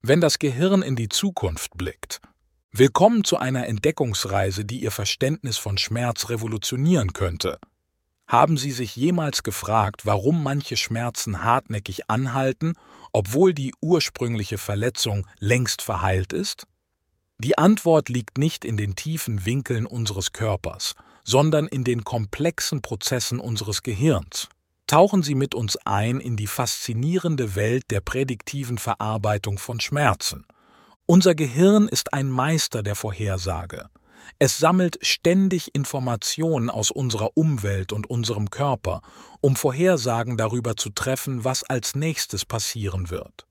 Wenn das Gehirn in die Zukunft blickt. Willkommen zu einer Entdeckungsreise, die Ihr Verständnis von Schmerz revolutionieren könnte. Haben Sie sich jemals gefragt, warum manche Schmerzen hartnäckig anhalten, obwohl die ursprüngliche Verletzung längst verheilt ist? Die Antwort liegt nicht in den tiefen Winkeln unseres Körpers, sondern in den komplexen Prozessen unseres Gehirns. Tauchen Sie mit uns ein in die faszinierende Welt der prädiktiven Verarbeitung von Schmerzen. Unser Gehirn ist ein Meister der Vorhersage. Es sammelt ständig Informationen aus unserer Umwelt und unserem Körper, um Vorhersagen darüber zu treffen, was als nächstes passieren wird.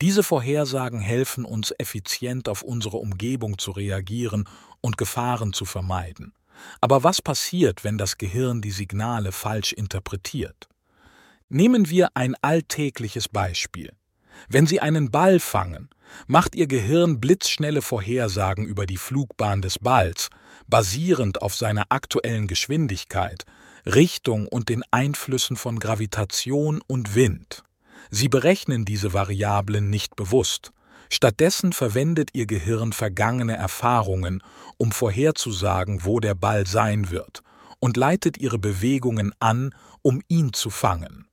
Diese Vorhersagen helfen uns effizient auf unsere Umgebung zu reagieren und Gefahren zu vermeiden. Aber was passiert, wenn das Gehirn die Signale falsch interpretiert? Nehmen wir ein alltägliches Beispiel. Wenn Sie einen Ball fangen, macht Ihr Gehirn blitzschnelle Vorhersagen über die Flugbahn des Balls, basierend auf seiner aktuellen Geschwindigkeit, Richtung und den Einflüssen von Gravitation und Wind. Sie berechnen diese Variablen nicht bewusst. Stattdessen verwendet Ihr Gehirn vergangene Erfahrungen, um vorherzusagen, wo der Ball sein wird, und leitet Ihre Bewegungen an, um ihn zu fangen.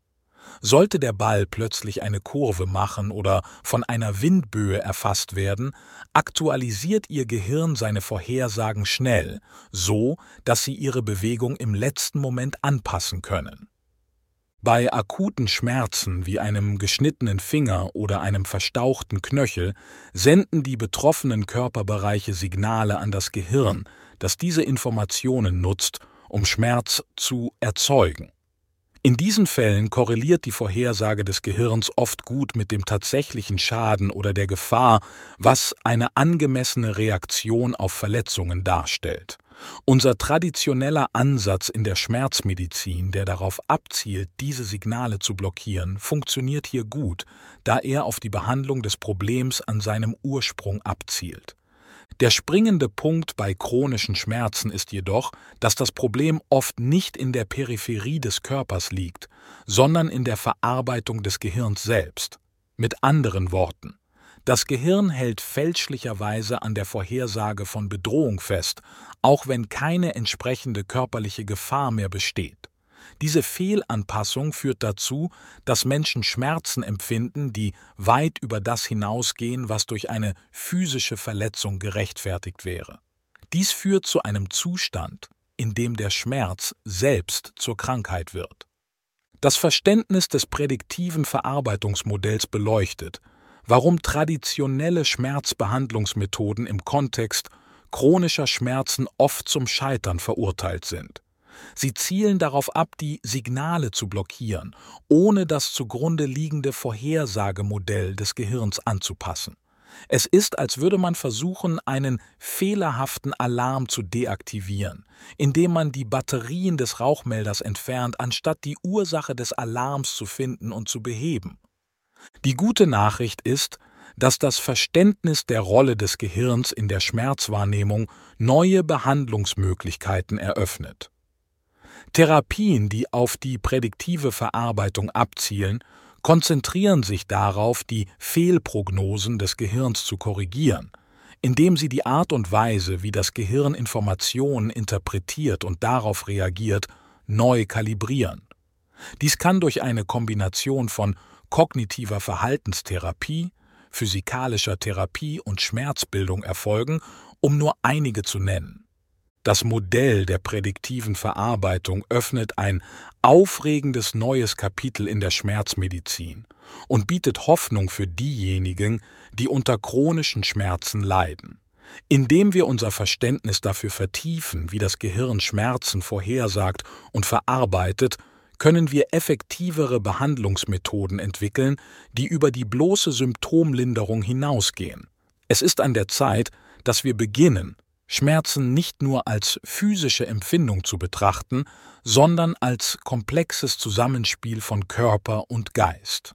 Sollte der Ball plötzlich eine Kurve machen oder von einer Windböe erfasst werden, aktualisiert Ihr Gehirn seine Vorhersagen schnell, so dass Sie Ihre Bewegung im letzten Moment anpassen können. Bei akuten Schmerzen wie einem geschnittenen Finger oder einem verstauchten Knöchel senden die betroffenen Körperbereiche Signale an das Gehirn, das diese Informationen nutzt, um Schmerz zu erzeugen. In diesen Fällen korreliert die Vorhersage des Gehirns oft gut mit dem tatsächlichen Schaden oder der Gefahr, was eine angemessene Reaktion auf Verletzungen darstellt. Unser traditioneller Ansatz in der Schmerzmedizin, der darauf abzielt, diese Signale zu blockieren, funktioniert hier gut, da er auf die Behandlung des Problems an seinem Ursprung abzielt. Der springende Punkt bei chronischen Schmerzen ist jedoch, dass das Problem oft nicht in der Peripherie des Körpers liegt, sondern in der Verarbeitung des Gehirns selbst. Mit anderen Worten, das Gehirn hält fälschlicherweise an der Vorhersage von Bedrohung fest, auch wenn keine entsprechende körperliche Gefahr mehr besteht. Diese Fehlanpassung führt dazu, dass Menschen Schmerzen empfinden, die weit über das hinausgehen, was durch eine physische Verletzung gerechtfertigt wäre. Dies führt zu einem Zustand, in dem der Schmerz selbst zur Krankheit wird. Das Verständnis des prädiktiven Verarbeitungsmodells beleuchtet, warum traditionelle Schmerzbehandlungsmethoden im Kontext chronischer Schmerzen oft zum Scheitern verurteilt sind. Sie zielen darauf ab, die Signale zu blockieren, ohne das zugrunde liegende Vorhersagemodell des Gehirns anzupassen. Es ist, als würde man versuchen, einen fehlerhaften Alarm zu deaktivieren, indem man die Batterien des Rauchmelders entfernt, anstatt die Ursache des Alarms zu finden und zu beheben. Die gute Nachricht ist, dass das Verständnis der Rolle des Gehirns in der Schmerzwahrnehmung neue Behandlungsmöglichkeiten eröffnet. Therapien, die auf die prädiktive Verarbeitung abzielen, konzentrieren sich darauf, die Fehlprognosen des Gehirns zu korrigieren, indem sie die Art und Weise, wie das Gehirn Informationen interpretiert und darauf reagiert, neu kalibrieren. Dies kann durch eine Kombination von kognitiver Verhaltenstherapie, physikalischer Therapie und Schmerzbildung erfolgen, um nur einige zu nennen. Das Modell der prädiktiven Verarbeitung öffnet ein aufregendes neues Kapitel in der Schmerzmedizin und bietet Hoffnung für diejenigen, die unter chronischen Schmerzen leiden. Indem wir unser Verständnis dafür vertiefen, wie das Gehirn Schmerzen vorhersagt und verarbeitet, können wir effektivere Behandlungsmethoden entwickeln, die über die bloße Symptomlinderung hinausgehen. Es ist an der Zeit, dass wir beginnen, Schmerzen nicht nur als physische Empfindung zu betrachten, sondern als komplexes Zusammenspiel von Körper und Geist.